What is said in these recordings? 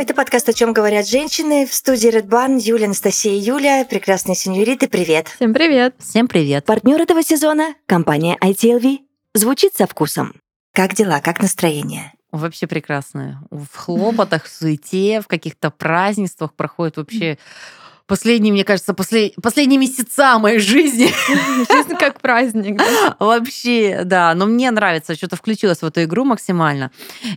Это подкаст «О чем говорят женщины». В студии Red Barn Юля, Анастасия и Юля. Прекрасные сеньориты, привет. Всем привет. Всем привет. Партнер этого сезона – компания ITLV. Звучит со вкусом. Как дела, как настроение? Вообще прекрасное. В хлопотах, в суете, в каких-то празднествах проходит вообще последние, мне кажется, после, последние месяца моей жизни. Жизнь как праздник. Да? Вообще, да. Но мне нравится, что-то включилась в эту игру максимально.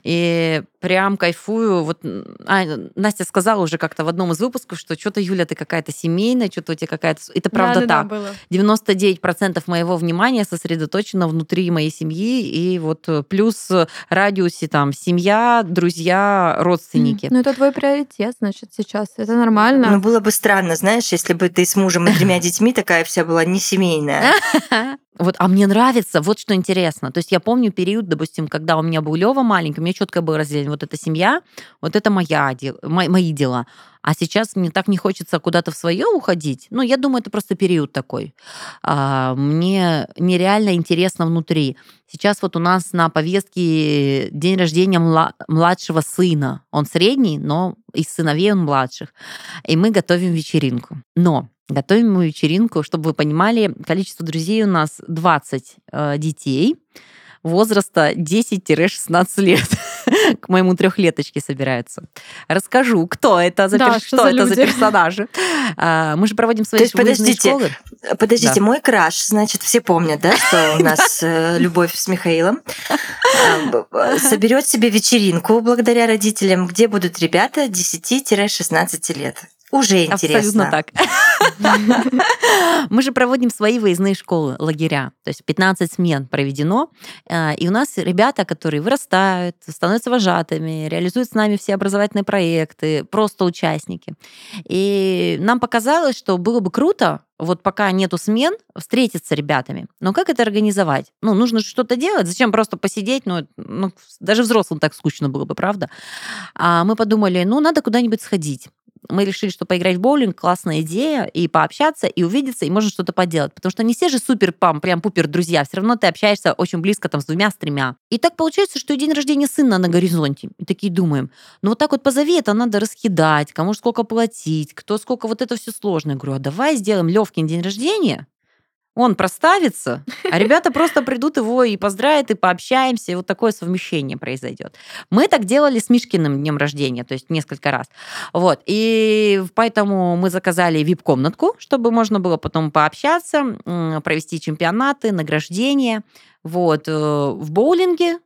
И прям кайфую. Вот а, Настя сказала уже как-то в одном из выпусков, что что-то, Юля, ты какая-то семейная, что-то у тебя какая-то... Это правда да, так. Да, было. 99% моего внимания сосредоточено внутри моей семьи, и вот э, плюс радиусе там семья, друзья, родственники. Ну, это твой приоритет, значит, сейчас. Это нормально. Ну, было бы странно, знаешь, если бы ты с мужем и тремя детьми такая вся была не семейная. Вот, а мне нравится, вот что интересно. То есть я помню период, допустим, когда у меня был Лева маленький, у меня четко было разделение. Вот эта семья, вот это моя, мои дела. А сейчас мне так не хочется куда-то в свое уходить. Ну, я думаю, это просто период такой. А, мне нереально интересно внутри. Сейчас вот у нас на повестке день рождения младшего сына. Он средний, но из сыновей он младших. И мы готовим вечеринку. Но Готовим мы вечеринку, чтобы вы понимали, количество друзей у нас 20 э, детей возраста 10-16 лет. К моему трехлеточке собираются. Расскажу, кто это за, да, пер... что, что за это люди? за персонажи. А, мы же проводим свои То есть, подождите, школы. Подождите, Да. мой краш, значит, все помнят, да, что у нас э, любовь с Михаилом, соберет себе вечеринку благодаря родителям, где будут ребята 10-16 лет. Уже интересно. Абсолютно так. Мы же проводим свои выездные школы, лагеря. То есть 15 смен проведено. Э, И у нас ребята, которые вырастают, становятся вожатыми, реализуют с нами все образовательные проекты, просто участники. И нам показалось, что было бы круто, вот пока нету смен, встретиться с ребятами. Но как это организовать? Ну, нужно что-то делать. Зачем просто посидеть? Ну, ну, даже взрослым так скучно было бы, правда? А мы подумали, ну, надо куда-нибудь сходить мы решили, что поиграть в боулинг классная идея, и пообщаться, и увидеться, и можно что-то поделать. Потому что не все же супер пам, прям пупер друзья, все равно ты общаешься очень близко там с двумя, с тремя. И так получается, что день рождения сына на горизонте. И такие думаем, ну вот так вот позови, это надо раскидать, кому сколько платить, кто сколько, вот это все сложно. Я говорю, а давай сделаем Левкин день рождения, он проставится, а ребята просто придут его и поздравят, и пообщаемся, и вот такое совмещение произойдет. Мы так делали с Мишкиным днем рождения, то есть несколько раз. Вот. И поэтому мы заказали вип-комнатку, чтобы можно было потом пообщаться, провести чемпионаты, награждения. Вот. Э, в боулинге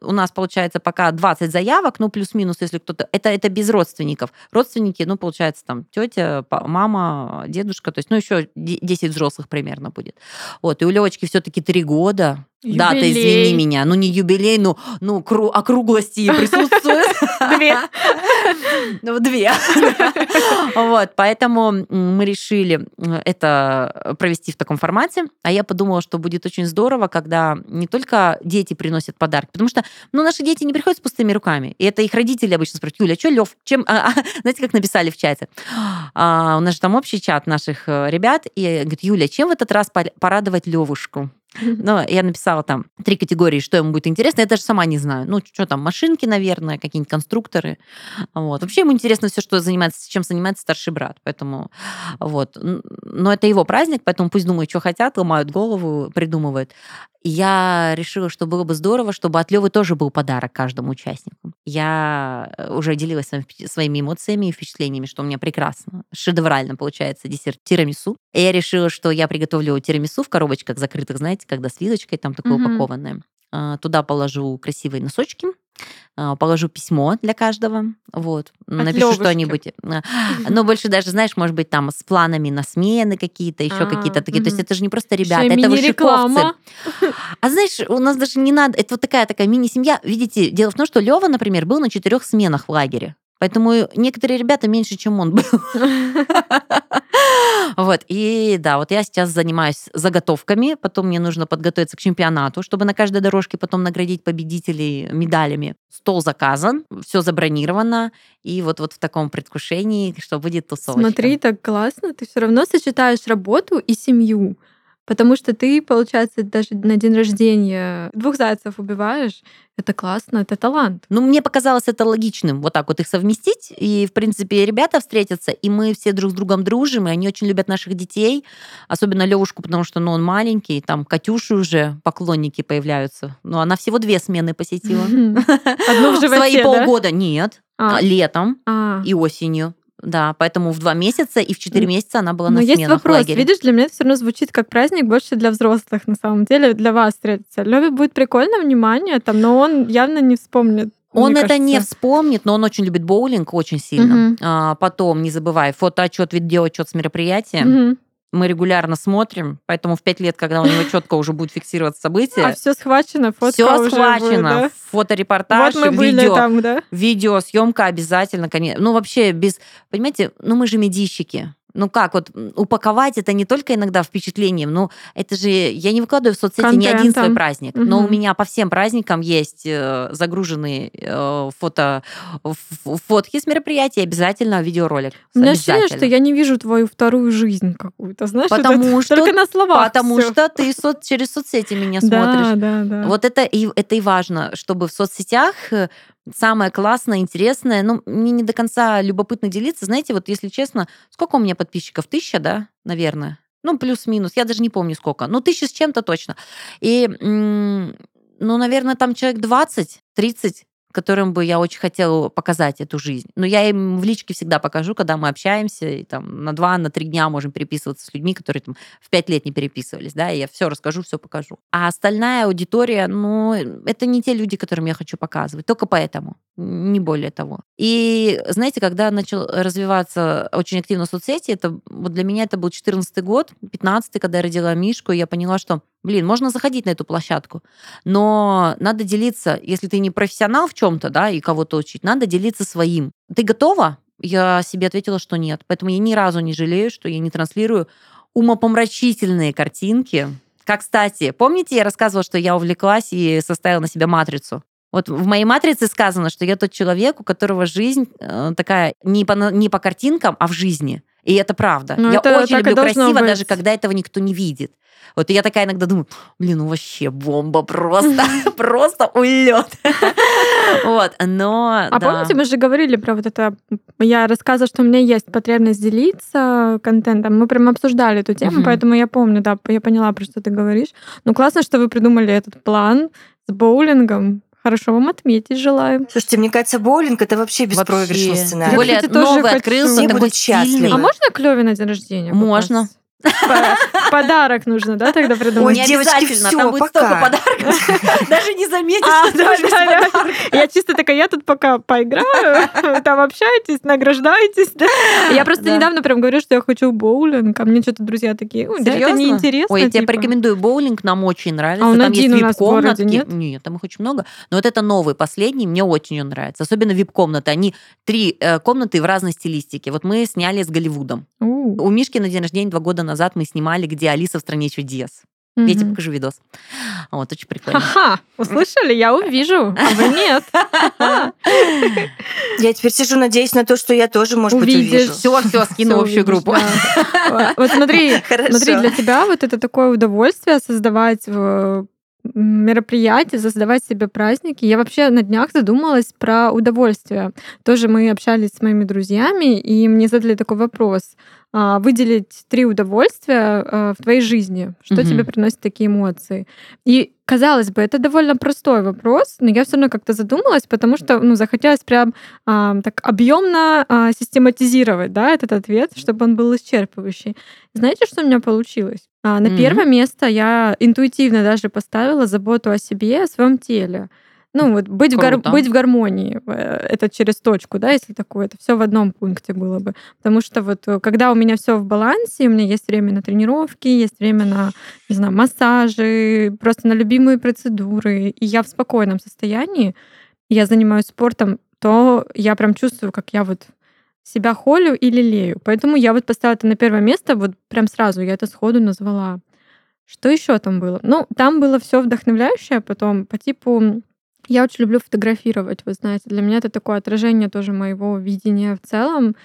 у нас получается пока 20 заявок, ну, плюс-минус, если кто-то... Это, это без родственников. Родственники, ну, получается, там, тетя, мама, дедушка, то есть, ну, еще 10 взрослых примерно будет. Вот, и у Левочки все-таки 3 года. Да, ты извини меня, ну, не юбилей, ну, ну кру- округлости присутствуют. Две. Ну, две. Вот, поэтому мы решили это провести в таком формате. А я подумала, что будет очень здорово, когда не только дети приносят подарки, потому что, ну, наши дети не приходят с пустыми руками. И это их родители обычно спрашивают, Юля, а что Лев, чем... А, а, знаете, как написали в чате? А, у нас же там общий чат наших э, ребят, и говорит, Юля, чем в этот раз порадовать Левушку? Ну, я написала там три категории, что ему будет интересно. Я даже сама не знаю. Ну, что там, машинки, наверное, какие-нибудь конструкторы. Вот. Вообще ему интересно все, что занимается, чем занимается старший брат. Поэтому вот. Но это его праздник, поэтому пусть думают, что хотят, ломают голову, придумывают. Я решила, что было бы здорово, чтобы от Левы тоже был подарок каждому участнику. Я уже делилась своими эмоциями и впечатлениями, что у меня прекрасно, шедеврально получается десерт тирамису. И я решила, что я приготовлю тирамису в коробочках закрытых, знаете, когда с вилочкой там такое mm-hmm. упакованное. Туда положу красивые носочки, положу письмо для каждого, вот, От напишу что-нибудь. Но больше даже, знаешь, может быть, там с планами на смены какие-то, еще А, какие-то такие. То есть это же не просто ребята, Ещё и это вышиковцы. А знаешь, у нас даже не надо, это вот такая такая мини-семья. Видите, дело в том, что Лева, например, был на четырех сменах в лагере. Поэтому некоторые ребята меньше, чем он был. Вот, и да, вот я сейчас занимаюсь заготовками, потом мне нужно подготовиться к чемпионату, чтобы на каждой дорожке потом наградить победителей медалями. Стол заказан, все забронировано, и вот, вот в таком предвкушении, что будет тусовочка. Смотри, так классно. Ты все равно сочетаешь работу и семью. Потому что ты, получается, даже на день рождения двух зайцев убиваешь. Это классно, это талант. Ну, мне показалось это логичным, вот так вот их совместить. И, в принципе, ребята встретятся, и мы все друг с другом дружим, и они очень любят наших детей, особенно Левушку, потому что ну, он маленький, там Катюши уже поклонники появляются. Но она всего две смены посетила. Одну в животе, Свои да? полгода нет, А. летом А. и осенью. Да, поэтому в два месяца и в четыре месяца она была Но на есть сменах в вопрос. лагере. Видишь, для меня это все равно звучит как праздник больше для взрослых, на самом деле, для вас встретиться. Леве будет прикольно, внимание, там, но он явно не вспомнит. Он это не кажется. вспомнит, но он очень любит боулинг очень сильно. Мгм. А, потом, не забывай, фотоотчет, видеоотчет с мероприятия. Мгм. Мы регулярно смотрим, поэтому в пять лет, когда у него четко уже будет фиксироваться событие, А все схвачено, фотка все схвачено. будет, да? Фоторепортаж, Вот мы были видео, там, да? видеосъемка обязательно, конечно. Ну, вообще, без... Понимаете, ну, мы же медийщики. Ну как, вот упаковать это не только иногда впечатлением, ну это же, я не выкладываю в соцсети ни один свой Контентом. праздник, но у меня по всем праздникам есть э, загруженные э, фото, фотки с мероприятий, обязательно видеоролик. У меня ощущение, что я не вижу твою вторую жизнь какую-то, знаешь? Потому это что- Только на словах Потому всё. что ты со- через соцсети меня Да, смотришь. да, да. Вот это и, это и важно, чтобы в соцсетях э, самое классное, интересное, ну, мне не до конца любопытно делиться. Знаете, вот если честно, сколько у меня подписчиков? Тысяча, да, наверное? Ну, плюс-минус, я даже не помню сколько. Ну, тысяча с чем-то точно. И, ну, наверное, там человек 20-30, которым бы я очень хотела показать эту жизнь. Но я им в личке всегда покажу, когда мы общаемся, и там на два, на три дня можем переписываться с людьми, которые там в пять лет не переписывались, да, и я все расскажу, все покажу. А остальная аудитория, ну, это не те люди, которым я хочу показывать, только поэтому, не более того. И знаете, когда начал развиваться очень активно соцсети, это вот для меня это был 14 год, 15 когда я родила Мишку, я поняла, что, блин, можно заходить на эту площадку, но надо делиться, если ты не профессионал в чем-то, да, и кого-то учить, надо делиться своим. Ты готова? Я себе ответила, что нет. Поэтому я ни разу не жалею, что я не транслирую умопомрачительные картинки. Как, кстати, помните, я рассказывала, что я увлеклась и составила на себя матрицу? Вот в моей матрице сказано, что я тот человек, у которого жизнь э, такая не по, не по картинкам, а в жизни. И это правда. Ну, я это очень люблю красиво, быть. даже когда этого никто не видит. Вот и я такая иногда думаю, блин, ну вообще бомба просто, просто улет. Вот, но А помните, мы же говорили про вот это... Я рассказывала, что у меня есть потребность делиться контентом. Мы прям обсуждали эту тему, поэтому я помню, да, я поняла, про что ты говоришь. Ну, классно, что вы придумали этот план с боулингом. Хорошо вам отметить желаю. Слушайте, мне кажется, боулинг это вообще беспроигрышный Вообще. сценарий. Более новый хочу. открылся, такой будут счастливы. стильный. А можно Клёве на день рождения? Можно. попасть? По- Подарок нужно, да, тогда придумать? Ой, Не девочки, обязательно, всё, там будет пока. столько подарков. Даже не заметишь, А. Я чисто такая, я тут пока поиграю, там общаетесь, награждаетесь. да. Я просто Да. недавно прям говорю, что я хочу боулинг, а мне что-то друзья такие, «Ой, да, это неинтересно. Ой, я тебе типа». порекомендую боулинг, нам очень нравится. А он там есть один у нас в городе, вип-комнатки. нет? Нет, там их очень много. Но вот это новый, последний, мне очень он нравится. Особенно вип-комнаты. Они три э, комнаты в разной стилистике. Вот мы сняли с Голливудом. У, У Мишки на день рождения два года назад мы снимали, где Алиса в стране чудес. Я тебе покажу видос. Вот, очень прикольно. Ха-ха, услышали? Я увижу, а вы нет. Я теперь сижу, надеюсь на то, что я тоже, может быть, увижу. Все, все, скину общую группу. да. Вот смотри, Хорошо. Смотри, для тебя вот это такое удовольствие создавать в мероприятия, создавать себе праздники. Я вообще на днях задумалась про удовольствие. Тоже мы общались с моими друзьями, и мне задали такой вопрос. А, Выделить три удовольствия а, в твоей жизни. Что Мгм. тебе приносит такие эмоции? И казалось бы, это довольно простой вопрос, но я все равно как-то задумалась, потому что ну, захотелось прям а, так объемно а, систематизировать да, этот ответ, чтобы он был исчерпывающий. Знаете, что у меня получилось? А, на Мгм. первое место я интуитивно даже поставила заботу о себе, о своем теле. Ну, вот быть, в, гар- быть в гармонии, э, это через точку, да, если такое, это все в одном пункте было бы. Потому что вот э, когда у меня все в балансе, у меня есть время на тренировки, есть время на, не знаю, массажи, просто на любимые процедуры, и я в спокойном состоянии, я занимаюсь спортом, то я прям чувствую, как я вот себя холю и лелею. Поэтому я вот поставила это на первое место, вот прям сразу я это сходу назвала. Что еще там было? Ну, там было все вдохновляющее, потом по типу я очень люблю фотографировать, вы знаете. Для меня это такое отражение тоже моего видения в целом.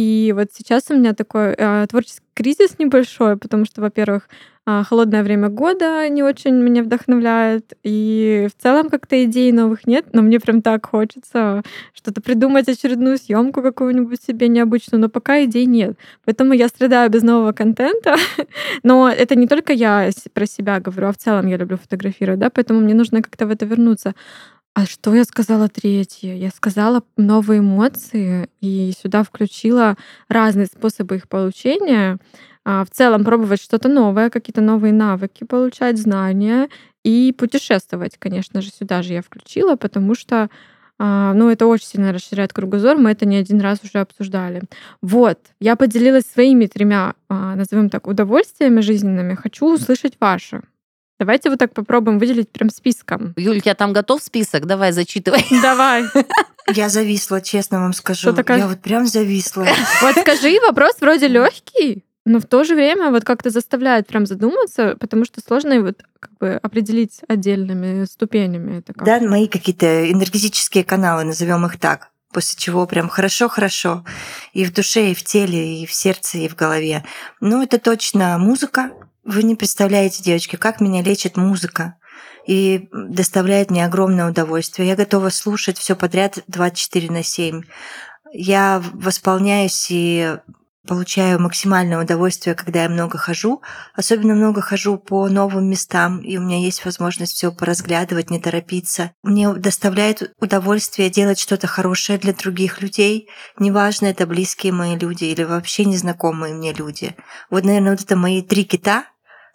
И вот сейчас у меня такой э, творческий кризис небольшой, потому что, во-первых, э, холодное время года не очень меня вдохновляет, и в целом как-то идей новых нет, но мне прям так хочется что-то придумать, очередную съемку какую-нибудь себе необычную, но пока идей нет. Поэтому я страдаю без нового контента. но это не только я про себя говорю, а в целом я люблю фотографировать, да, поэтому мне нужно как-то в это вернуться. А что я сказала третье? Я сказала новые эмоции и сюда включила разные способы их получения. А, в целом пробовать что-то новое, какие-то новые навыки получать, знания и путешествовать, конечно же, сюда же я включила, потому что а, ну, это очень сильно расширяет кругозор, мы это не один раз уже обсуждали. Вот, я поделилась своими тремя, а, назовем так, удовольствиями жизненными. Хочу услышать ваши. Давайте вот так попробуем выделить прям списком. Юль, я там готов список? Давай, зачитывай. Давай. Я зависла, честно вам скажу. Такая... Я вот прям зависла. Вот скажи, вопрос вроде легкий, но в то же время вот как-то заставляет прям задуматься, потому что сложно его как бы определить отдельными ступенями. Это как... Да, мои какие-то энергетические каналы, назовем их так после чего прям хорошо-хорошо и в душе, и в теле, и в сердце, и в голове. Ну, это точно музыка, вы не представляете, девочки, как меня лечит музыка и доставляет мне огромное удовольствие. Я готова слушать все подряд 24 на 7. Я восполняюсь и получаю максимальное удовольствие, когда я много хожу. Особенно много хожу по новым местам, и у меня есть возможность все поразглядывать, не торопиться. Мне доставляет удовольствие делать что-то хорошее для других людей. Неважно, это близкие мои люди или вообще незнакомые мне люди. Вот, наверное, вот это мои три кита,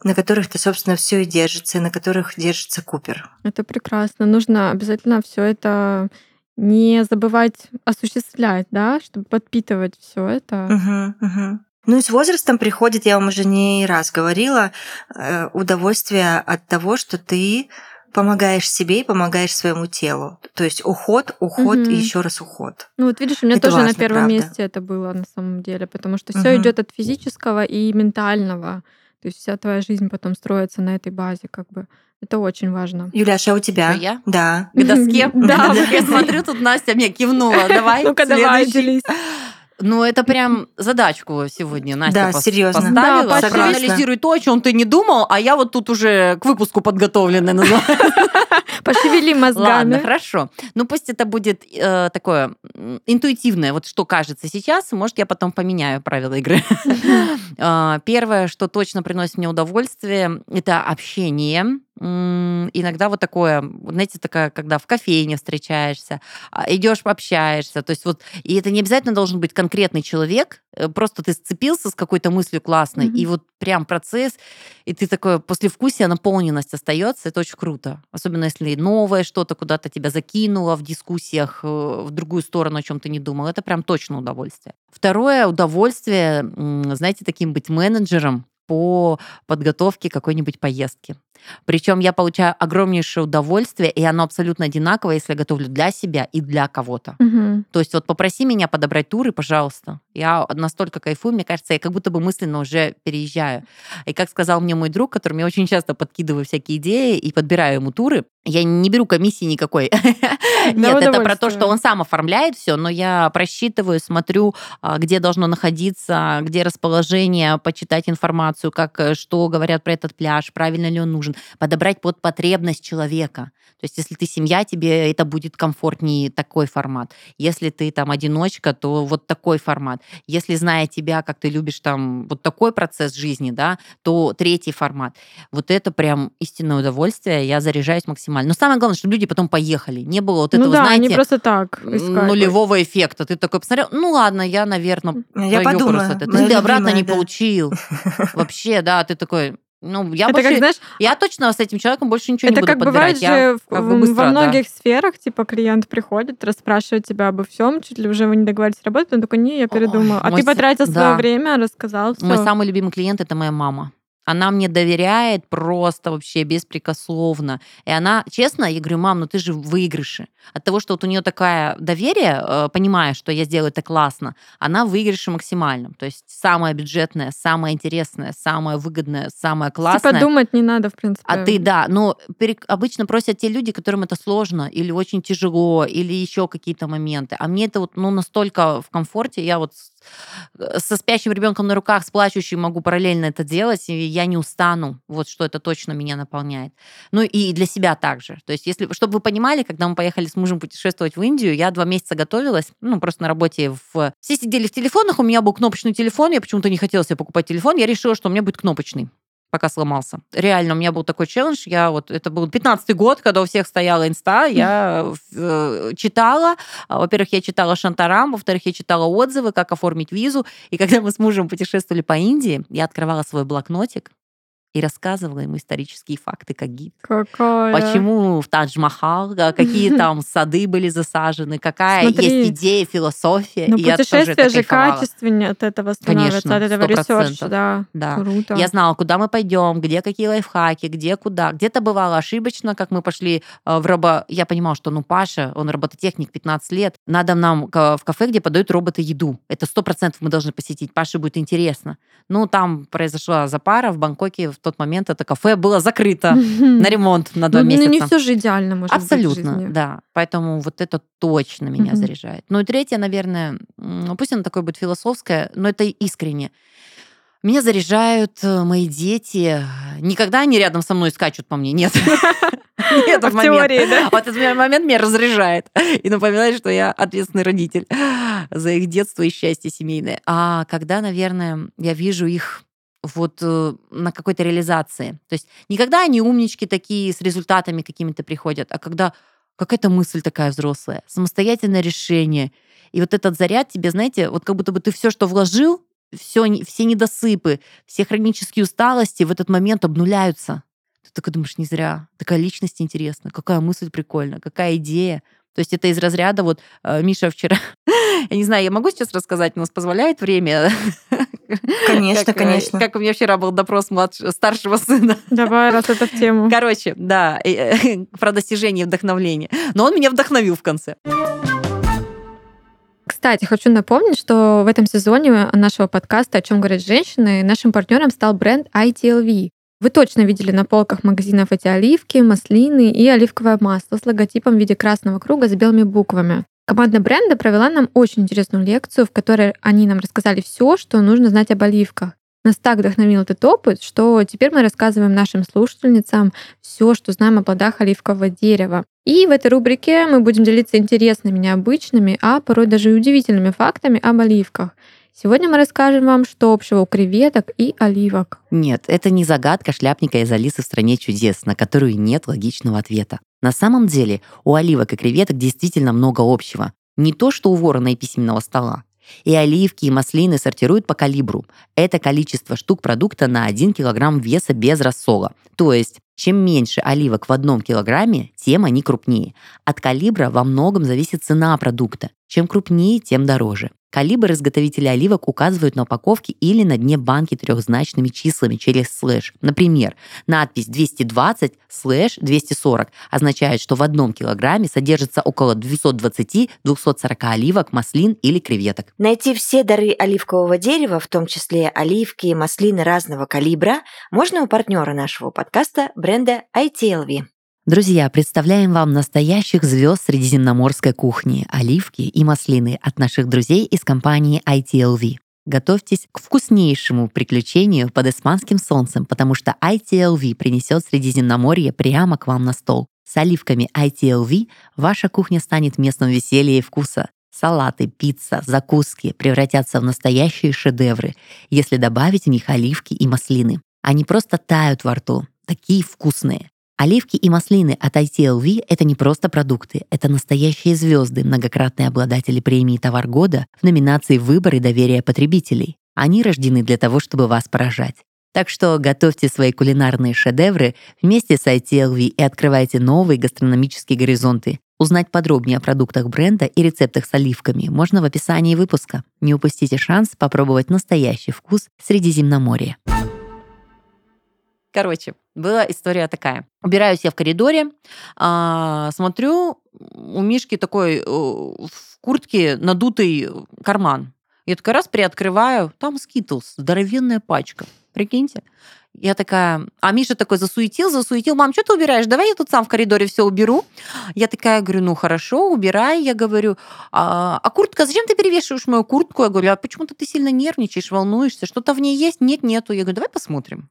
на которых-то, собственно, все и держится, и на которых держится Купер. Это прекрасно. Нужно обязательно все это не забывать осуществлять, да, чтобы подпитывать все это. Угу, угу. Ну и с возрастом приходит, я вам уже не раз говорила, э, удовольствие от того, что ты помогаешь себе и помогаешь своему телу. То есть уход, уход угу. и еще раз уход. Ну вот видишь, у меня это тоже важно, на первом правда. месте это было на самом деле, потому что все угу. идет от физического и ментального. То есть вся твоя жизнь потом строится на этой базе, как бы. Это очень важно. Юляша, а у тебя? Что, я? Да. К доске? Да. Я смотрю, тут Настя мне кивнула. Давай, Ну-ка, давай, делись. Ну, это прям задачку сегодня Настя да, пос- серьезно. поставила. Да, Проанализируй то, о чем ты не думал, а я вот тут уже к выпуску подготовленная Пошевели мозгами. Ладно, хорошо. Ну, пусть это будет э, такое интуитивное, вот что кажется сейчас, может, я потом поменяю правила игры. Э, первое, что точно приносит мне удовольствие, это общение иногда вот такое, знаете, такая, когда в кофейне встречаешься, а, идешь, общаешься, то есть вот, и это не обязательно должен быть конкретный человек, э, просто ты сцепился с какой-то мыслью классной, mm-hmm. и вот прям процесс, и ты такое послевкусие, наполненность остается, это очень круто. Особенно если новое что-то куда-то тебя закинуло в дискуссиях э, в другую сторону, о чем ты не думал, это прям точно удовольствие. Второе удовольствие, знаете, таким быть менеджером, по подготовке какой-нибудь поездки. Причем я получаю огромнейшее удовольствие, и оно абсолютно одинаковое, если я готовлю для себя и для кого-то. Угу. То есть вот попроси меня подобрать туры, пожалуйста. Я настолько кайфую, мне кажется, я как будто бы мысленно уже переезжаю. И как сказал мне мой друг, которому я очень часто подкидываю всякие идеи и подбираю ему туры, я не беру комиссии никакой. Нет, это про то, что он сам оформляет все, но я просчитываю, смотрю, а, где должно находиться, где расположение, почитать информацию, как э, что говорят про этот пляж, правильно ли он нужен, подобрать под потребность человека. То есть, если ты семья, тебе это будет комфортнее такой формат. Если ты там одиночка, то вот такой формат. Если зная тебя, как ты любишь там вот такой процесс жизни, да, то третий формат. Вот это прям истинное удовольствие. Я заряжаюсь максимально. Но самое главное, чтобы люди потом поехали. Не было вот ну этого, ну да, знаете, не просто так искать. нулевого эффекта. Ты такой посмотрел, ну ладно, я, наверное, я подумаю. Это. Ты, ты обратно не да. получил. Вообще, да, ты такой, ну, я это больше, как, знаешь, я точно с этим человеком больше ничего это не буду как подбирать. бывает же я, как бы быстро, во многих да. сферах, типа клиент приходит, расспрашивает тебя обо всем, чуть ли уже вы не договорились работать, он такой, не, я передумал. а ты потратил да. свое время, рассказал все. Мой самый любимый клиент это моя мама. Она мне доверяет просто вообще беспрекословно. И она, честно, я говорю, мам, ну ты же в выигрыше. От того, что вот у нее такое доверие, э, понимая, что я сделаю это классно, она в выигрыше максимальном. То есть самое бюджетное, самое интересное, самое выгодное, самое классное. Типа думать не надо, в принципе. А ты, да, но обычно просят те люди, которым это сложно или очень тяжело, или еще какие-то моменты. А мне это вот ну, настолько в комфорте, я вот со спящим ребенком на руках, с плачущим могу параллельно это делать, и я не устану. Вот что это точно меня наполняет. Ну и для себя также. То есть, если, чтобы вы понимали, когда мы поехали с мужем путешествовать в Индию, я два месяца готовилась, ну, просто на работе в... Все сидели в телефонах, у меня был кнопочный телефон, я почему-то не хотела себе покупать телефон, я решила, что у меня будет кнопочный пока сломался. Реально, у меня был такой челлендж. Я вот, это был 15-й год, когда у всех стояла инста, я э, читала. А, во-первых, я читала Шантарам, во-вторых, я читала отзывы, как оформить визу. И когда мы с мужем путешествовали по Индии, я открывала свой блокнотик, и рассказывала ему исторические факты, как гид. Какая? Почему в Тадж-Махал, какие там сады были засажены, какая Смотри. есть идея, философия. Ну, путешествие же качественнее от этого становится, Конечно, от этого 100%. research а, да. Да. Круто. Я знала, куда мы пойдем, где какие лайфхаки, где куда. Где-то бывало ошибочно, как мы пошли э, в робо... Я понимала, что ну Паша, он робототехник 15 лет, надо нам в кафе, где подают роботы еду. Это сто процентов мы должны посетить. Паше будет интересно. Ну, там произошла запара в Бангкоке. В тот момент это кафе было закрыто на ремонт на два ну, месяца. ну, не все же идеально может быть Абсолютно, жизни. да. Поэтому вот это точно меня заряжает. Ну и третье, наверное, м, пусть оно такое будет философское, но это искренне. Меня заряжают э, мои дети. Никогда они рядом со мной скачут по мне, нет. Не этот в теории, да? Вот этот момент меня разряжает и напоминает, что я ответственный родитель за их детство и счастье семейное. А когда, наверное, я вижу их вот э, на какой-то реализации. То есть не когда они умнички такие с результатами какими-то приходят, а когда какая-то мысль такая взрослая, самостоятельное решение. И вот этот заряд тебе, знаете, вот как будто бы ты все, что вложил, все, все недосыпы, все хронические усталости в этот момент обнуляются. Ты такой думаешь, не зря. Такая личность интересная, какая мысль прикольная, какая идея. То есть это из разряда, вот э, Миша вчера, я не знаю, я могу сейчас рассказать, у нас позволяет время? Конечно, Как, э, конечно. Как у меня вчера был допрос младшего, старшего сына. Давай, раз это в тему. Короче, да, э, про достижение и вдохновление. Но он меня вдохновил в конце. Кстати, хочу напомнить, что в этом сезоне нашего подкаста «О чем говорят женщины» нашим партнером стал бренд ITLV. Вы точно видели на полках магазинов эти оливки, маслины и оливковое масло с логотипом в виде красного круга с белыми буквами. Команда бренда провела нам очень интересную лекцию, в которой они нам рассказали все, что нужно знать об оливках. Нас так вдохновил этот опыт, что теперь мы рассказываем нашим слушательницам все, что знаем о плодах оливкового дерева. И в этой рубрике мы будем делиться интересными, необычными, а порой даже и удивительными фактами об оливках. Сегодня мы расскажем вам, что общего у креветок и оливок. Нет, это не загадка шляпника из Алисы в стране чудес, на которую нет логичного ответа. На самом деле у оливок и креветок действительно много общего. Не то, что у ворона и письменного стола. И оливки, и маслины сортируют по калибру. Это количество штук продукта на 1 килограмм веса без рассола. То есть, чем меньше оливок в одном килограмме, тем они крупнее. От калибра во многом зависит цена продукта. Чем крупнее, тем дороже. Калибр изготовителя оливок указывают на упаковке или на дне банки трехзначными числами через слэш. Например, надпись 220 слэш 240 означает, что в одном килограмме содержится около 220-240 оливок, маслин или креветок. Найти все дары оливкового дерева, в том числе оливки и маслины разного калибра, можно у партнера нашего подкаста бренда ITLV. Друзья, представляем вам настоящих звезд средиземноморской кухни – оливки и маслины от наших друзей из компании ITLV. Готовьтесь к вкуснейшему приключению под испанским солнцем, потому что ITLV принесет Средиземноморье прямо к вам на стол. С оливками ITLV ваша кухня станет местом веселья и вкуса. Салаты, пицца, закуски превратятся в настоящие шедевры, если добавить в них оливки и маслины. Они просто тают во рту, такие вкусные. Оливки и маслины от ITLV — это не просто продукты, это настоящие звезды, многократные обладатели премии «Товар года» в номинации «Выбор и доверие потребителей». Они рождены для того, чтобы вас поражать. Так что готовьте свои кулинарные шедевры вместе с ITLV и открывайте новые гастрономические горизонты. Узнать подробнее о продуктах бренда и рецептах с оливками можно в описании выпуска. Не упустите шанс попробовать настоящий вкус Средиземноморья. Короче, была история такая. Убираюсь я в коридоре, а, смотрю, у Мишки такой э, в куртке надутый карман. Я такая раз приоткрываю, там скитлс, здоровенная пачка. Прикиньте. Я такая, а Миша такой засуетил, засуетил. Мам, что ты убираешь? Давай я тут сам в коридоре все уберу. Я такая говорю, ну хорошо, убирай. Я говорю, а, а куртка, зачем ты перевешиваешь мою куртку? Я говорю, а почему-то ты сильно нервничаешь, волнуешься, что-то в ней есть? Нет, нету. Я говорю, давай посмотрим.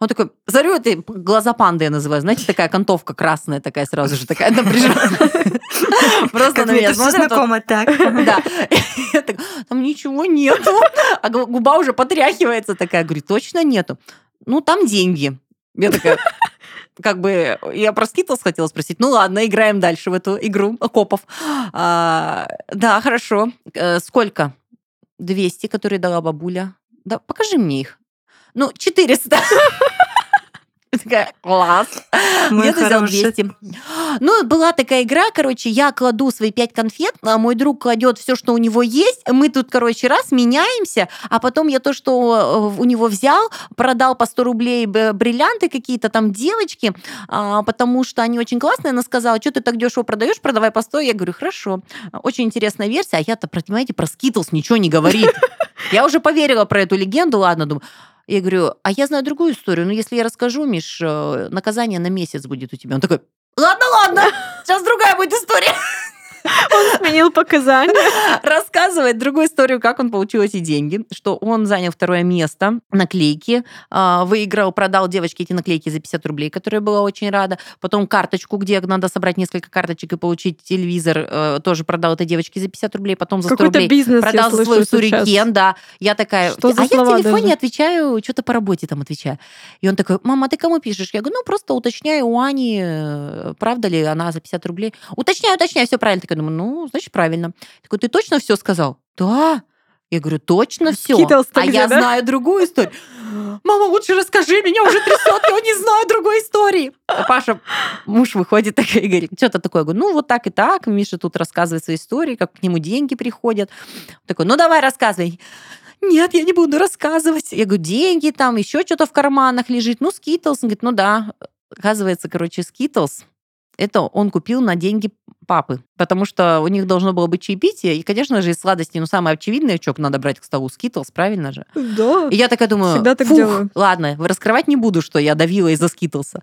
Он такой, зарю это глаза панды я называю. Знаете, такая кантовка красная такая сразу же, такая напряженная. Просто на меня знакомо так. Да. Там ничего нету. А губа уже потряхивается такая. Говорю, точно нету? Ну, там деньги. Я такая, как бы я про Skittles хотела спросить. Ну ладно, играем дальше в эту игру копов. А, да, хорошо. Э, сколько? 200, которые дала бабуля. Да, покажи мне их. Ну, 400. Такая, класс. Где-то взял 200. Ну, была такая игра, короче, я кладу свои 5 конфет, а мой друг кладет все, что у него есть. Мы тут, короче, раз меняемся, а потом я то, что э, у него взял, продал по 100 рублей бриллианты какие-то там девочки, а, потому что они очень классные. Она сказала, что ты так дешево продаешь, продавай по 100. Я говорю, хорошо. Очень интересная версия, а я-то, понимаете, про Skittles ничего не говорит. Я уже поверила про эту легенду, ладно, думаю, я говорю, а я знаю другую историю, но если я расскажу, Миш, э, наказание на месяц будет у тебя. Он такой, ладно, ладно, сейчас другая будет история. Он сменил показания. Рассказывает другую историю, как он получил эти деньги, что он занял второе место, наклейки, а, выиграл, продал девочке эти наклейки за 50 рублей, которая была очень рада. Потом карточку, где надо собрать несколько карточек и получить телевизор, э, тоже продал этой девочке за 50 рублей, потом за 100 рублей бизнес, продал свой сурикен, да. Я такая, что а я в телефоне даже? отвечаю, что-то по работе там отвечаю. И он такой, мама, а ты кому пишешь? Я говорю, ну, просто уточняю у Ани, э, правда ли она за 50 рублей. Уточняю, уточняю, все правильно такая думаю, ну, значит, правильно. Такой, ты точно все сказал? Да. Я говорю, точно все. А я да? знаю другую историю. Мама, лучше расскажи, меня уже трясет, я не знаю другой истории. А Паша, муж выходит такой и говорит, что-то такое. Я говорю, ну вот так и так. Миша тут рассказывает свои истории, как к нему деньги приходят. Такой, ну давай рассказывай. Нет, я не буду рассказывать. Я говорю, деньги там, еще что-то в карманах лежит. Ну, Skittles. Он говорит, ну да. Оказывается, короче, Skittles это он купил на деньги папы, потому что у них должно было быть чаепитие, и, конечно же, из сладостей, ну, самое очевидное, что надо брать к столу, Skittles, правильно же? Да. И я такая думаю, Всегда так фух, делаю. ладно, раскрывать не буду, что я давила из-за Skittles а.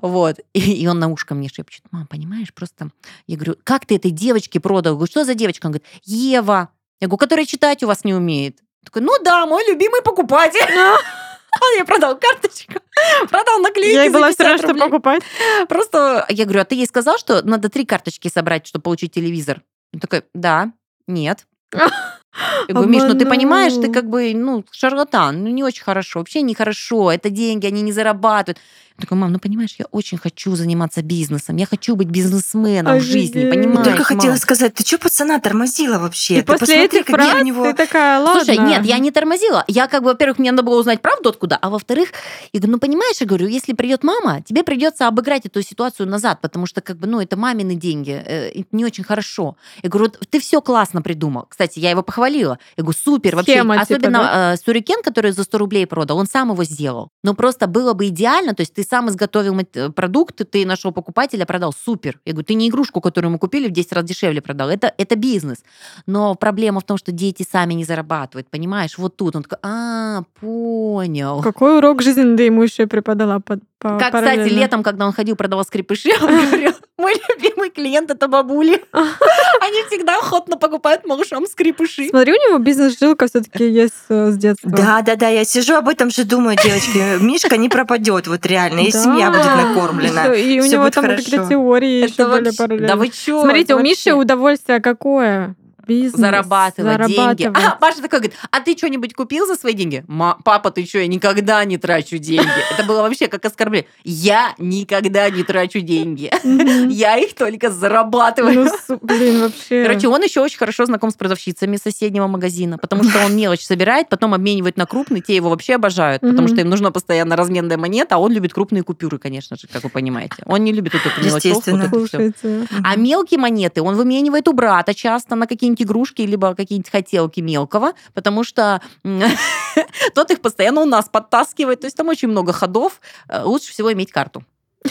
Вот. И, и он на ушко мне шепчет, мам, понимаешь, просто... Я говорю, как ты этой девочке продал? Я говорю, что за девочка? Он говорит, Ева. Я говорю, которая читать у вас не умеет. Такой, ну да, мой любимый покупатель. Я продал карточку, продал наклейки Я была все 50 равно, что покупать. Просто я говорю, а ты ей сказал, что надо три карточки собрать, чтобы получить телевизор? Он такой, да, нет. Я говорю, Миш, ну ты понимаешь, ты как бы, ну, шарлатан, ну не очень хорошо, вообще нехорошо, это деньги, они не зарабатывают. Я такой, мам, ну понимаешь, я очень хочу заниматься бизнесом, я хочу быть бизнесменом в жизни, Офигеть. понимаешь? Только хотела мам? сказать, ты что пацана тормозила вообще? И Ты после посмотри, этих фраз у него... ты такая, ладно. Слушай, нет, я не тормозила. Я как бы, во-первых, мне надо было узнать правду откуда, а во-вторых, я говорю, ну понимаешь, я говорю, если придет мама, тебе придется обыграть эту ситуацию назад, потому что как бы, ну это мамины деньги, это не очень хорошо. Я говорю, вот ты все классно придумал. Кстати, я его похвалила. Я говорю, супер, вообще, Схема, типа, особенно э, сурикен, который за 100 рублей продал, он сам его сделал. Но просто было бы идеально, то есть ты сам изготовил э, продукт, ты нашел покупателя, продал, супер. Я говорю, ты не игрушку, которую мы купили, в 10 раз дешевле продал. Это, это бизнес. Но проблема в том, что дети сами не зарабатывают, понимаешь? Вот тут он такой, а, понял. Какой урок жизни ты ему еще преподала по, по Как, кстати, летом, когда он ходил, продавал скрипыши, он говорил, мой любимый клиент это бабули. Они всегда охотно покупают малышам скрипыши. Смотри, у него бизнес-жилка все-таки есть э, с детства. Да, да, да, я сижу об этом же думаю, девочки, Мишка не пропадет, вот реально, и семья будет накормлена. И у него там какие-то теории еще были параллельно. Да вы чё? Смотрите, у Миши удовольствие какое? Бизнес. зарабатывать деньги. А Паша такой говорит, а ты что-нибудь купил за свои деньги? «Ма- папа, ты что, я никогда не трачу деньги. Это было вообще как оскорбление. Я никогда не трачу деньги. Я их только зарабатываю. Ну, блин, вообще. Короче, он еще очень хорошо знаком с продавщицами соседнего магазина, потому что он мелочь собирает, потом обменивает на крупный, те его вообще обожают, потому что им нужна постоянно разменная монета, а он любит крупные купюры, конечно же, как вы понимаете. Он не любит эту мелочевку. А мелкие монеты он выменивает у брата часто на какие-нибудь игрушки, либо какие-нибудь хотелки мелкого, потому что тот их постоянно у нас подтаскивает. То есть там очень много ходов. Э, Лучше всего иметь карту.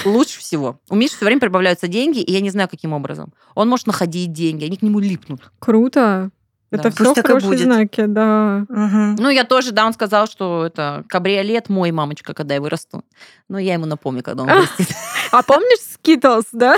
Лучше всего. У Миши все время прибавляются деньги, и я не знаю, каким образом. Он может находить деньги, они к нему липнут. Круто. Это Да. все Пусть так и хорошие будет. знаки, да. Мгм. Ну, я тоже, да, он сказал, что это кабриолет мой, мамочка, когда я вырасту. Но я ему напомню, когда он вырастет. А помнишь Skittles, да?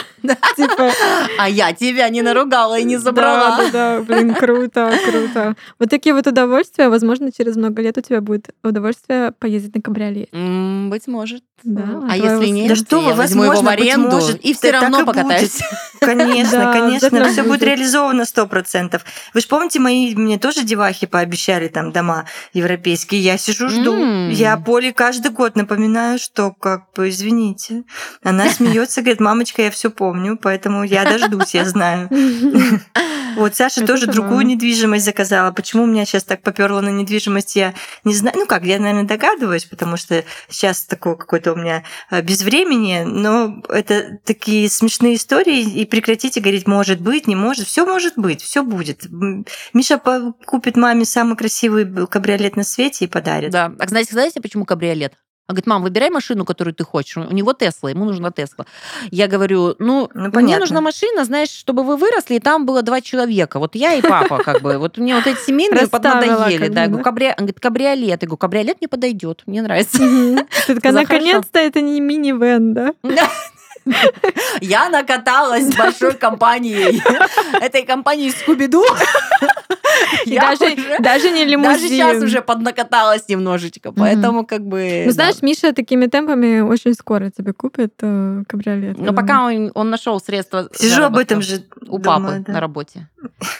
Типа, А я тебя не наругала и не забрала. Да, да, да, блин, круто, круто. Вот такие вот удовольствия, возможно, через много лет у тебя будет удовольствие поездить на кабриолете. М, Быть может. Да, А если нет, Да что вы, я возьму его в возможно, быть аренду может, и все да равно так и будет. покатаюсь. Конечно, Да, конечно, обязательно все будет будет. реализовано сто процентов. Вы же помните, мои мне тоже девахи пообещали там дома европейские. Я сижу, жду. М. Я Поле каждый год напоминаю, что как бы извините. Она смеется, говорит, мамочка, я все помню, поэтому я дождусь, я знаю. Вот Саша Это тоже забавно. другую недвижимость заказала. Почему у меня сейчас так поперло на недвижимость, я не знаю. Ну как, я, наверное, догадываюсь, потому что сейчас такое какое-то у меня э, безвремени, но это такие смешные истории, и прекратите говорить, может быть, не может. Все может быть, все будет. Миша купит маме самый красивый кабриолет на свете и подарит. Да. А знаете, знаете, почему кабриолет? Он говорит, мам, выбирай машину, которую ты хочешь. У него Тесла, ему нужна Тесла. Я говорю, ну, Ну, мне нужна машина, знаешь, чтобы вы выросли, и там было два человека. Вот я и папа, как бы. Вот мне вот эти семейные поднадоели. Да, говорю, «Кабри- он говорит, кабриолет. Я говорю, кабриолет мне подойдет, мне нравится. Ты такая, наконец-то это не мини-вен, да? Я накаталась с большой компанией. Этой компанией Скуби-Ду. И Я даже, уже- даже не лимузин. Даже сейчас уже поднакаталась немножечко, поэтому как бы... Ну, да. знаешь, Миша такими темпами очень скоро тебе купит э, кабриолет. Но пока он, он нашел средства Сижу об этом же у папы на работе.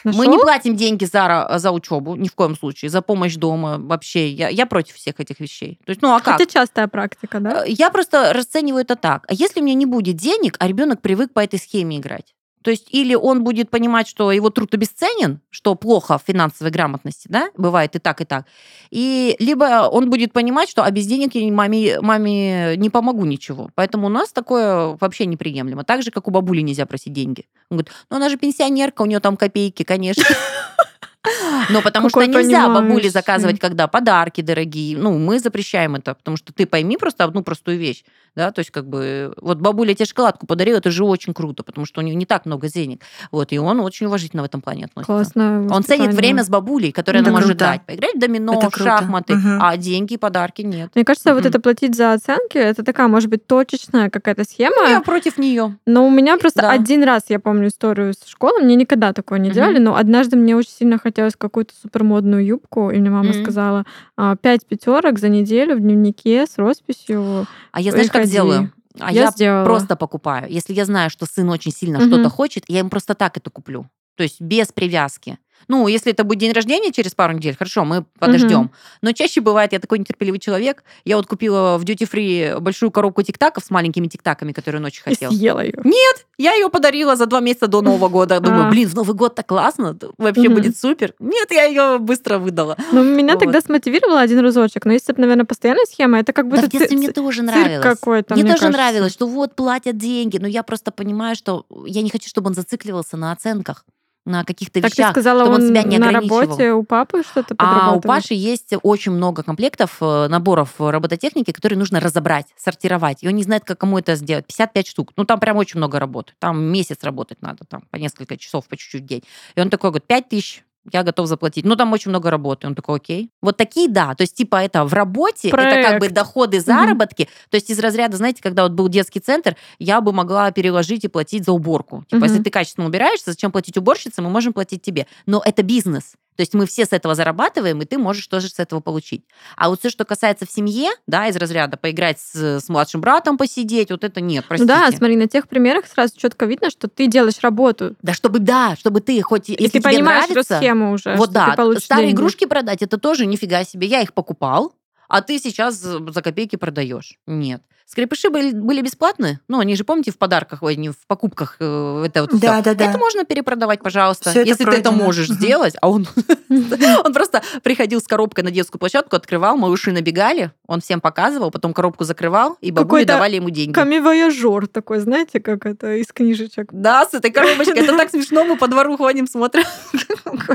Мы не платим деньги за, за учебу, ни в коем случае, за помощь дома вообще. Я, я против всех этих вещей. То есть, ну а как? Это частая практика, да? Э, Я просто расцениваю это так. А если у меня не будет денег, а ребенок привык по этой схеме играть? То есть или он будет понимать, что его труд обесценен, что плохо в финансовой грамотности, да, бывает и так, и так. И либо он будет понимать, что а без денег я маме, маме не помогу ничего. Поэтому у нас такое вообще неприемлемо. Так же, как у бабули нельзя просить деньги. Он говорит, ну она же пенсионерка, у нее там копейки, конечно. Но потому что Какой нельзя бабуле заказывать, когда подарки дорогие. Ну, мы запрещаем это, потому что ты пойми просто одну простую вещь. Да, то есть, как бы, вот бабуля тебе шоколадку подарила, это же очень круто, потому что у нее не так много денег. Вот, и он очень уважительно в этом плане относится. Классно. Он ценит время с бабулей, которое Это она может круто. дать. Поиграть в домино, Это в шахматы, Мгм. а деньги и подарки нет. Мне кажется, вот Мгм. это платить за оценки, это такая, может быть, точечная какая-то схема. Я против нее. Но у меня просто Да. один раз, я помню историю с школы, мне никогда такое не делали, но однажды мне очень сильно хотелось какую-то супермодную юбку, и мне мама Мгм. сказала, «А, пять пятерок за неделю в дневнике с росписью. А я знаешь, как. Делаю? А Я я, сделала. просто покупаю. Если я знаю, что сын очень сильно Мгм. что-то хочет, я ему просто так это куплю. То есть без привязки. Ну, если это будет день рождения через пару недель, хорошо, мы подождем. Но чаще бывает, я такой нетерпеливый человек. Я вот купила в Duty Free большую коробку тиктаков с маленькими тиктаками, которые он очень И съела ее. Нет, я ее подарила за два месяца до Нового года. Думаю, А. блин, в Новый год так классно, вообще Мгм. будет супер. Нет, я ее быстро выдала. Но меня Вот. тогда смотивировало один разочек. Но если это, наверное, постоянная схема, это как Да, будто в детстве ци- мне ци- тоже нравилось. какой-то, Мне, мне тоже кажется. нравилось, что вот платят деньги, но я просто понимаю, что я не хочу, чтобы он зацикливался на оценках, на каких-то Так ты вещах, сказала, чтобы он, он себя не на работе у папы что-то А у? Паши есть очень много комплектов, э, наборов робототехники, которые нужно разобрать, сортировать. И он не знает, как кому это сделать. 55 штук. Ну, там прям очень много работы. Там месяц работать надо, там по несколько часов, по чуть-чуть в день. И он такой говорит, 5 тысяч я готов заплатить. Ну, там очень много работы. Он такой, окей. Вот такие, да. То есть, типа, это в работе, это как бы Проект. доходы, заработки. То есть, из разряда, знаете, когда вот был детский центр, я бы могла переложить и платить за уборку. Типа, Мгм. если ты качественно убираешься, зачем платить уборщице, мы можем платить тебе. Но это бизнес. То есть мы все с этого зарабатываем, и ты можешь тоже с этого получить. А вот все, что касается в семье, да, из разряда поиграть с, с младшим братом, посидеть, вот это нет, Ну простите. да, смотри, на тех примерах сразу четко видно, что ты делаешь работу. Да, чтобы, да, чтобы ты хоть, И если ты тебе понимаешь эту нравится, схему уже, вот да, старые деньги. игрушки продать, это тоже нифига себе. Я их покупал, а ты сейчас за копейки продаешь. Нет. Скрепыши были, были бесплатные. Ну, они же, помните, в подарках, ой, не в покупках. э, Это вот Да, всё. да, да. Это можно перепродавать, пожалуйста, это если ты это можешь сделать. А он, он просто приходил с коробкой на детскую площадку, открывал, малыши набегали, он всем показывал, потом коробку закрывал, и бабули давали ему деньги. Камевояжер такой, знаете, как это из книжечек. Да, с этой коробочкой. Это так смешно, мы по двору ходим, смотрим.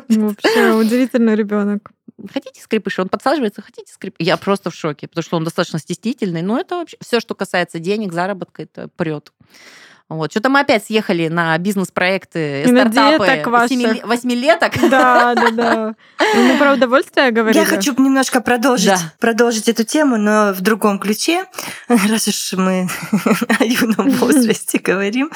Вообще удивительный ребенок. Хотите скрипыши? Он подсаживается, хотите скрип? Я просто в шоке, потому что он достаточно стеснительный. Но это вообще все, что касается денег, заработка, это прет. Вот. Что-то мы опять съехали на бизнес-проекты, стартапы семи- восьмилеток. Да, да, да. Ну, Мы про удовольствие говорили. Я хочу немножко продолжить, Да. продолжить эту тему, но в другом ключе, раз уж мы о юном возрасте говорим.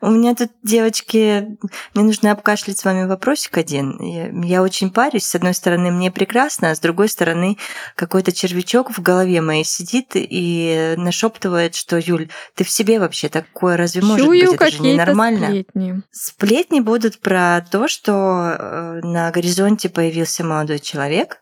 У меня тут, девочки, мне нужно обкашлять с вами вопросик один. Я, я очень парюсь. С одной стороны, мне прекрасно, а с другой стороны, какой-то червячок в голове моей сидит и нашептывает, что, Юль, ты в себе вообще такое разве может быть? Это же ненормально. сплетни. Сплетни будут про то, что э, на горизонте появился молодой человек,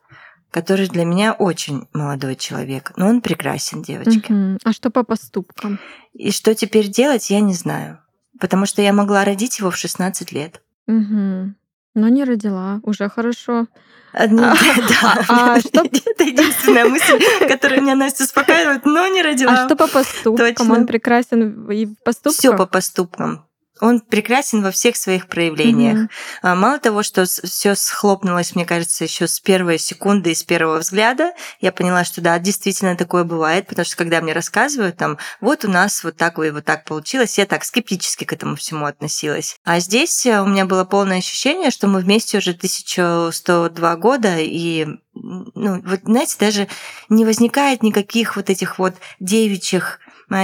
который для меня очень молодой человек. Но он прекрасен, девочки. Мгм. А что по поступкам? И что теперь делать, я не знаю. Потому что я могла родить его в 16 лет. Мгм. Но не родила, уже хорошо. А, ну, А, да, а да. что- Это единственная мысль, которая меня Настя успокаивает, но не родила. А что по поступкам? точно. Он прекрасен и в поступках? Все по поступкам. Он прекрасен во всех своих проявлениях. А, Мало того, что все схлопнулось, мне кажется, еще с первой секунды и с первого взгляда, я поняла, что да, действительно такое бывает, потому что когда мне рассказывают, там, вот у нас вот так и вот так получилось, я так скептически к этому всему относилась. А здесь э, у меня было полное ощущение, что мы вместе уже 1102 года, и, ну, вот, знаете, даже не возникает никаких вот этих вот девичьих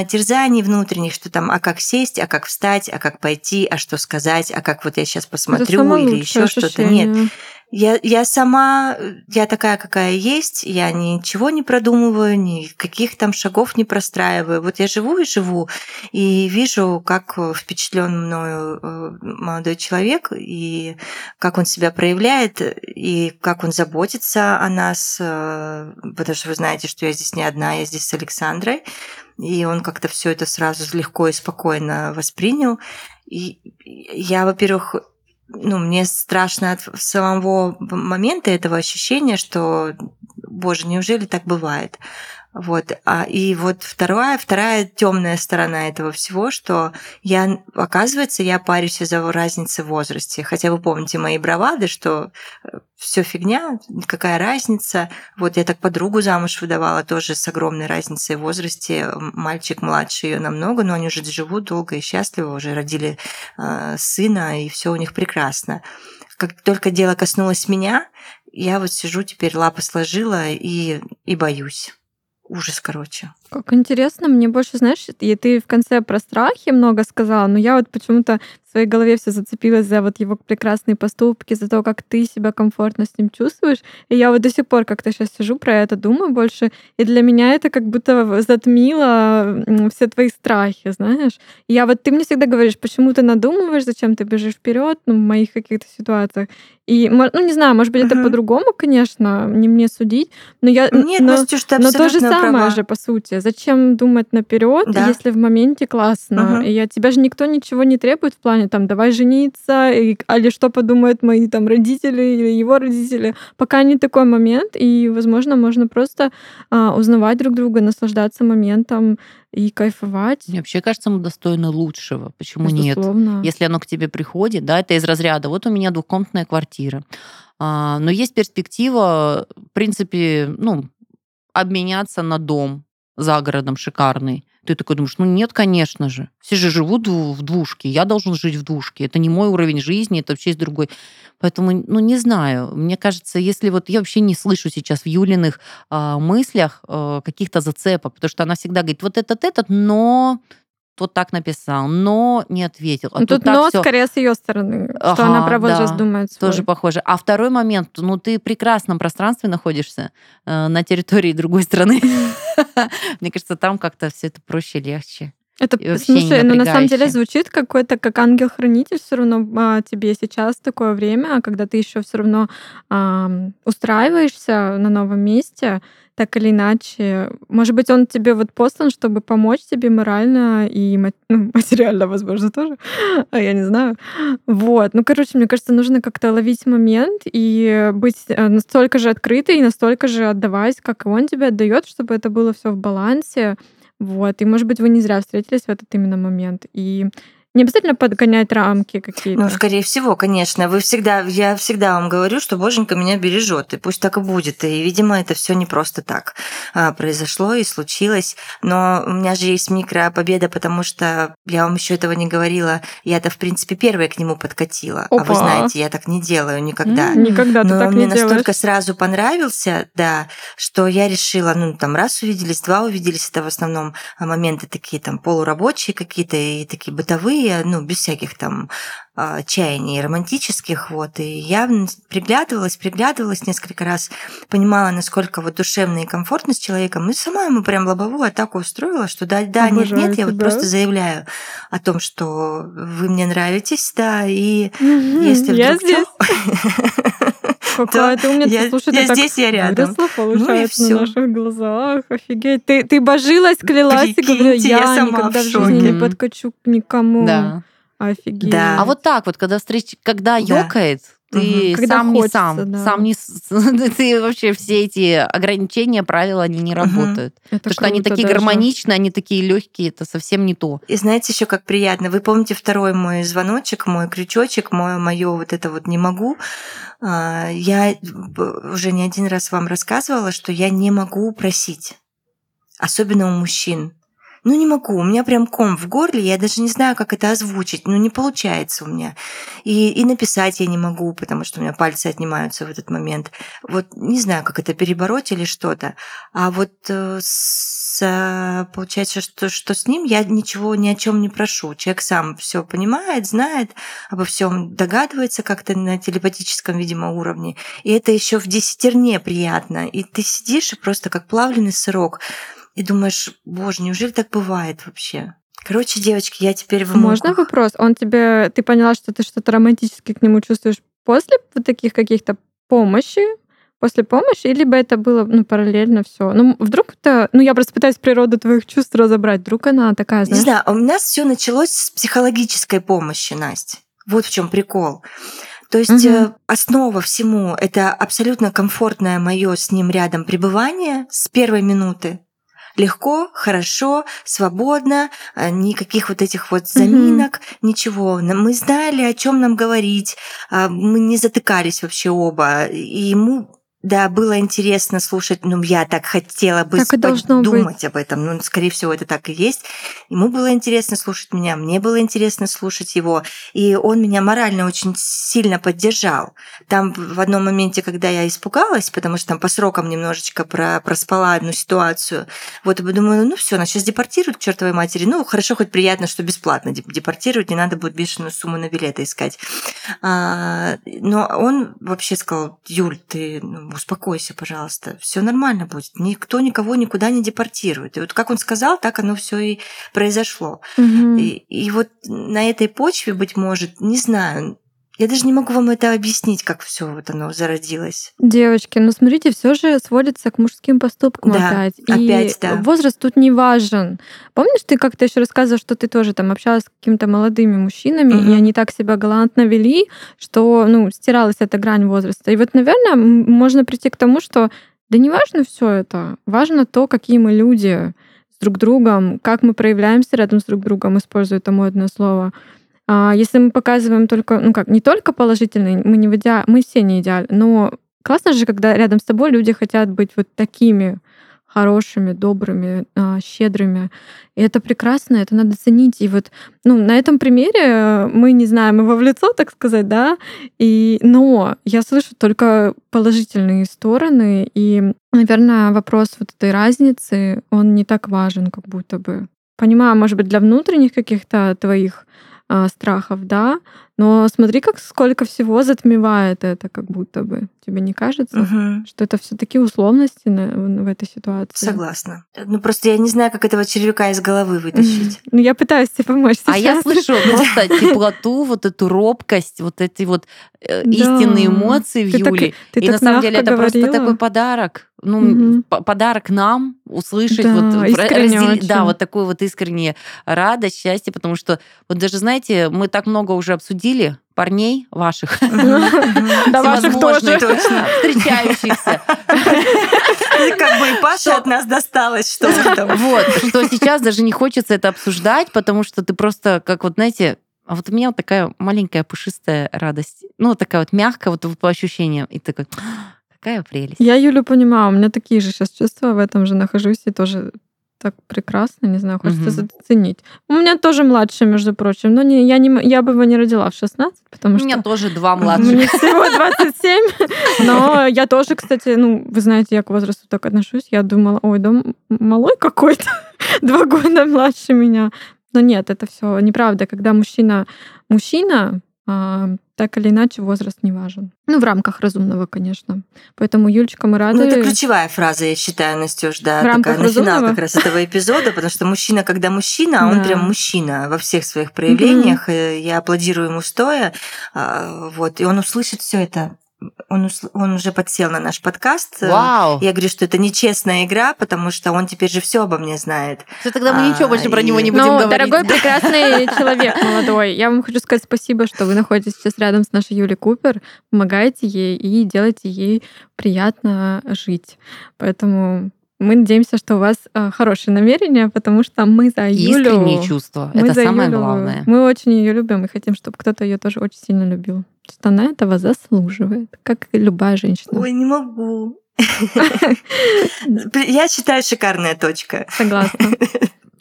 терзаний внутренних, что там, а как сесть, а как встать, а как пойти, а что сказать, а как вот я сейчас посмотрю или еще что-то. Нет, я, я сама, э, я такая, какая есть, я ничего не продумываю, никаких там шагов не простраиваю. Вот я живу и живу, и вижу, как впечатлен мною э, молодой человек, и как он себя проявляет, и как он заботится о нас, э, потому что вы знаете, что я здесь не одна, я здесь с Александрой, и он как-то все это сразу легко и спокойно воспринял. И я, во-первых, ну, мне страшно от самого момента этого ощущения, что, боже, неужели так бывает? Вот. А, и вот вторая, вторая темная сторона этого всего, что я, оказывается, я парюсь из-за разницы в возрасте. Хотя вы помните мои бравады, что все фигня, какая разница. Вот я так подругу замуж выдавала тоже с огромной разницей в возрасте. Мальчик младше ее намного, но они уже живут долго и счастливо, уже родили э, сына, и все у них прекрасно. Как только дело коснулось меня, я вот сижу теперь, лапы сложила и, и боюсь. Ужас, короче. Как интересно, мне больше, знаешь, и ты в конце про страхи много сказала, но я вот почему-то в своей голове все зацепилась за вот его прекрасные поступки, за то, как ты себя комфортно с ним чувствуешь. И я вот до сих пор как-то сейчас сижу про это, думаю больше, и для меня это как будто затмило все твои страхи, знаешь. И я вот ты мне всегда говоришь, почему ты надумываешь, зачем ты бежишь вперед, ну, в моих каких-то ситуациях. И, ну, не знаю, может быть, это Мгм. по-другому, конечно, не мне судить, но я... Нет, но... Настюш, ты Но то же самое права. же, по сути. Зачем думать наперед, Да. если в моменте классно? Мгм. И от тебя же никто ничего не требует в плане там давай жениться, и, а или что подумают мои там родители или его родители. Пока не такой момент, и, возможно, можно просто а, узнавать друг друга, наслаждаться моментом и кайфовать. Мне вообще кажется, мы достойны лучшего. Почему нет? Безусловно. Если оно к тебе приходит, да, это из разряда. Вот у меня двухкомнатная квартира. А, но есть перспектива, в принципе, ну, обменяться на дом за городом шикарный. Ты такой думаешь, ну нет, конечно же. Все же живут в двушке, я должен жить в двушке. Это не мой уровень жизни, это вообще есть другой. Поэтому, ну, не знаю. Мне кажется, если вот я вообще не слышу сейчас в Юлиных а, мыслях а, каких-то зацепок, потому что она всегда говорит, вот этот, этот, но вот так написал, но не ответил. А Ну, тут тут но всё скорее с ее стороны, что Ага, она про возраст да, думает свой. тоже похоже. А второй момент, ну ты в прекрасном пространстве находишься э, на территории другой страны. Мне кажется, там как-то все это проще, легче. Это, слушай, ну на самом деле звучит какой-то как ангел-хранитель все равно а, тебе сейчас такое время, когда ты еще все равно ам, устраиваешься на новом месте, так или иначе. Может быть, он тебе вот послан, чтобы помочь тебе морально и ну, материально, возможно, тоже. А я не знаю. Вот. Ну, короче, мне кажется, нужно как-то ловить момент и быть э, настолько же открытой и настолько же отдавать, как и он тебе отдает, чтобы это было все в балансе. Вот. И, может быть, вы не зря встретились в этот именно момент. И Не обязательно подгонять рамки какие-то. Ну, скорее всего, конечно. Вы всегда, я всегда вам говорю, что Боженька меня бережет, и пусть так и будет. И, видимо, это все не просто так а, произошло и случилось. Но у меня же есть микропобеда, потому что я вам еще этого не говорила. Я-то, в принципе, первая к нему подкатила. Опа. А вы знаете, я так не делаю никогда. М, Никогда ты Но так мне не настолько делаешь. сразу понравился, да, что я решила, ну, там, раз увиделись, два увиделись, это в основном моменты такие там полурабочие какие-то и такие бытовые, ну, без всяких там а, чаяний романтических, вот, и я приглядывалась, приглядывалась несколько раз, понимала, насколько вот душевно и комфортно с человеком, и сама ему прям лобовую атаку устроила, что да, да, нет, нет, я вот просто заявляю о том, что вы мне нравитесь, да, и Мгм, если я вдруг здесь. чё- Какая ты умница. я- Слушай, я ты так здесь, я рядом. выросла, получается, на всё. наших глазах. Офигеть. Ты, ты божилась, клялась и говорила, Прикиньте, я никогда в в жизни не подкачу к никому. Да. Офигеть. Да. А вот так вот, когда встреч, когда Да. ёкает, ты. Когда сам не хочется, сам, да. сам не ты вообще все эти ограничения, правила, они не работают. Это Потому что они такие даже. гармоничные, они такие легкие, это совсем не то. И знаете еще как приятно. Вы помните второй мой звоночек, мой крючочек, мое, мое вот это вот не могу. А, Я уже не один раз вам рассказывала, что я не могу просить, особенно у мужчин. Ну, не могу, у меня прям ком в горле, я даже не знаю, как это озвучить, ну, не получается у меня. И, и написать я не могу, потому что у меня пальцы отнимаются в этот момент. Вот не знаю, как это перебороть или что-то. А вот э, с, э, получается, что, что с ним я ничего ни о чем не прошу. Человек сам все понимает, знает, обо всем догадывается как-то на телепатическом, видимо, уровне. И это еще в десятерне приятно. И ты сидишь и просто как плавленый сырок. И думаешь, боже, неужели так бывает вообще? Короче, девочки, я теперь в Можно муках. вопрос? Он тебе, ты поняла, что ты что-то романтически к нему чувствуешь после вот таких каких-то помощи, после помощи, либо это было ну, параллельно все. Ну, вдруг это, ну, я просто пытаюсь природу твоих чувств разобрать. Вдруг она такая, Не знаешь, знаю, у нас все началось с психологической помощи, Настя. Вот в чем прикол. То есть э, основа всему это абсолютно комфортное мое с ним рядом пребывание с первой минуты. Легко, хорошо, свободно, э, никаких вот этих вот заминок, ничего. Н- Мы знали, о чем нам говорить, а, мы не затыкались вообще оба. И ему да, было интересно слушать, ну, я так хотела бы Так и должно думать об этом. Ну, скорее всего, это так и есть. Ему было интересно слушать меня, мне было интересно слушать его. И он меня морально очень сильно поддержал. Там в одном моменте, когда я испугалась, потому что там по срокам немножечко про, проспала одну ситуацию, вот я думаю, ну все, нас сейчас депортируют к чертовой матери. Ну, хорошо, хоть приятно, что бесплатно деп- депортируют, не надо будет бешеную сумму на билеты искать. А, но он вообще сказал, Юль, ты ну, успокойся, пожалуйста, все нормально будет, никто никого никуда не депортирует. И вот как он сказал, так оно все и произошло. Мгм. И, и вот на этой почве, быть может, не знаю, я даже не могу вам это объяснить, как все вот оно зародилось. Девочки, ну смотрите, все же сводится к мужским поступкам Да, опять. опять, и да. возраст тут не важен. Помнишь, ты как-то еще рассказывала, что ты тоже там общалась с какими-то молодыми мужчинами, Мгм. и они так себя галантно вели, что ну, стиралась эта грань возраста. И вот, наверное, можно прийти к тому, что да не важно все это, важно то, какие мы люди с друг другом, как мы проявляемся рядом с друг другом, используя это модное слово. А если мы показываем только, ну как, не только положительные, мы не в иде- мы все не идеальны, но классно же, когда рядом с тобой люди хотят быть вот такими хорошими, добрыми, а, щедрыми. И это прекрасно, это надо ценить. И вот ну, на этом примере э, мы не знаем его в лицо, так сказать, да, и, но я слышу только положительные стороны, и, наверное, вопрос вот этой разницы, он не так важен, как будто бы. Понимаю, может быть, для внутренних каких-то твоих страхов, да, но смотри, как сколько всего затмевает это, как будто бы. Тебе не кажется, Мгм. что это все таки условности на- в этой ситуации? Согласна. Ну просто я не знаю, как этого червяка из головы вытащить. Ну, я пытаюсь тебе помочь А я сейчас. слышу просто теплоту, вот эту робкость, вот эти вот э, истинные эмоции в Ты так- Юле. И на самом деле это просто такой подарок. Ну, подарок нам услышать Да, вот раздел- да, вот такую вот искреннее радость, счастье, потому что вот даже знаете, мы так много уже обсудили парней ваших, Да, ваших тоже. встречающихся. Как бы и Паше от нас досталось что-то. Вот, что сейчас даже не хочется это обсуждать, потому что ты просто, как вот, знаете, А вот у меня вот такая маленькая пушистая радость. Ну, вот такая вот мягкая, вот по ощущениям. И такой, какая прелесть. Я Юлю понимаю, у меня такие же сейчас чувства, в этом же нахожусь, и тоже так прекрасно, не знаю, хочется Мгм. заценить. У меня тоже младший, между прочим, но не, я, не, я бы его не родила в 16, потому У что... меня тоже два младших. Мне всего 27, но я тоже, кстати, ну, вы знаете, я к возрасту так отношусь, я думала, ой, да малой какой-то, два года младше меня. Но нет, это все неправда. Когда мужчина мужчина, а, так или иначе возраст не важен. Ну, в рамках разумного, конечно. Поэтому, Юлечка, мы рады. Ну, это ключевая фраза, я считаю, Настюш, да, В рамках такая на финал разумного? как раз этого эпизода, потому что мужчина, когда мужчина, а он Да. прям мужчина во всех своих проявлениях, я аплодирую ему стоя, а, вот, и он услышит все это. Он, он уже подсел на наш подкаст. Вау! Я говорю, что это нечестная игра, потому что он теперь же все обо мне знает. Всё, тогда мы А, ничего больше про него и- не будем Ну, говорить. дорогой, прекрасный человек молодой, я вам хочу сказать спасибо, что вы находитесь сейчас рядом с нашей Юлей Купер, помогаете ей и делаете ей приятно жить. Поэтому мы надеемся, что у вас э, хорошие намерения, потому что мы за Юлю. Искренние чувства. мы Это за самое Юлю- главное. Мы очень ее любим и хотим, чтобы кто-то ее тоже очень сильно любил. Что она этого заслуживает, как и любая женщина. Ой, не могу. Я считаю, шикарная точка. Согласна.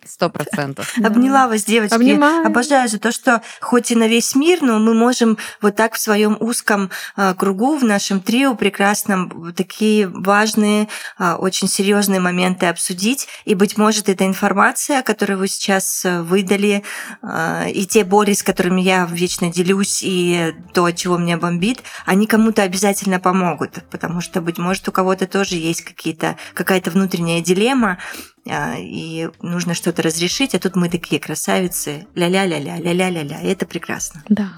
Сто процентов. Обняла вас, девочки. Обнимаю. Обожаю за то, что хоть и на весь мир, но мы можем вот так в своем узком а, кругу, в нашем трио прекрасном, такие важные, а, очень серьезные моменты обсудить. И, быть может, эта информация, которую вы сейчас а, выдали, и те боли, с которыми я вечно делюсь, и то, от чего меня бомбит, они кому-то обязательно помогут. Потому что, быть может, у кого-то тоже есть какие-то, какая-то внутренняя дилемма, и нужно что-то разрешить, а тут мы такие красавицы, ля-ля-ля-ля, ля-ля-ля-ля, и это прекрасно. Да.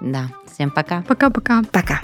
Да. Всем пока. Пока-пока. Пока.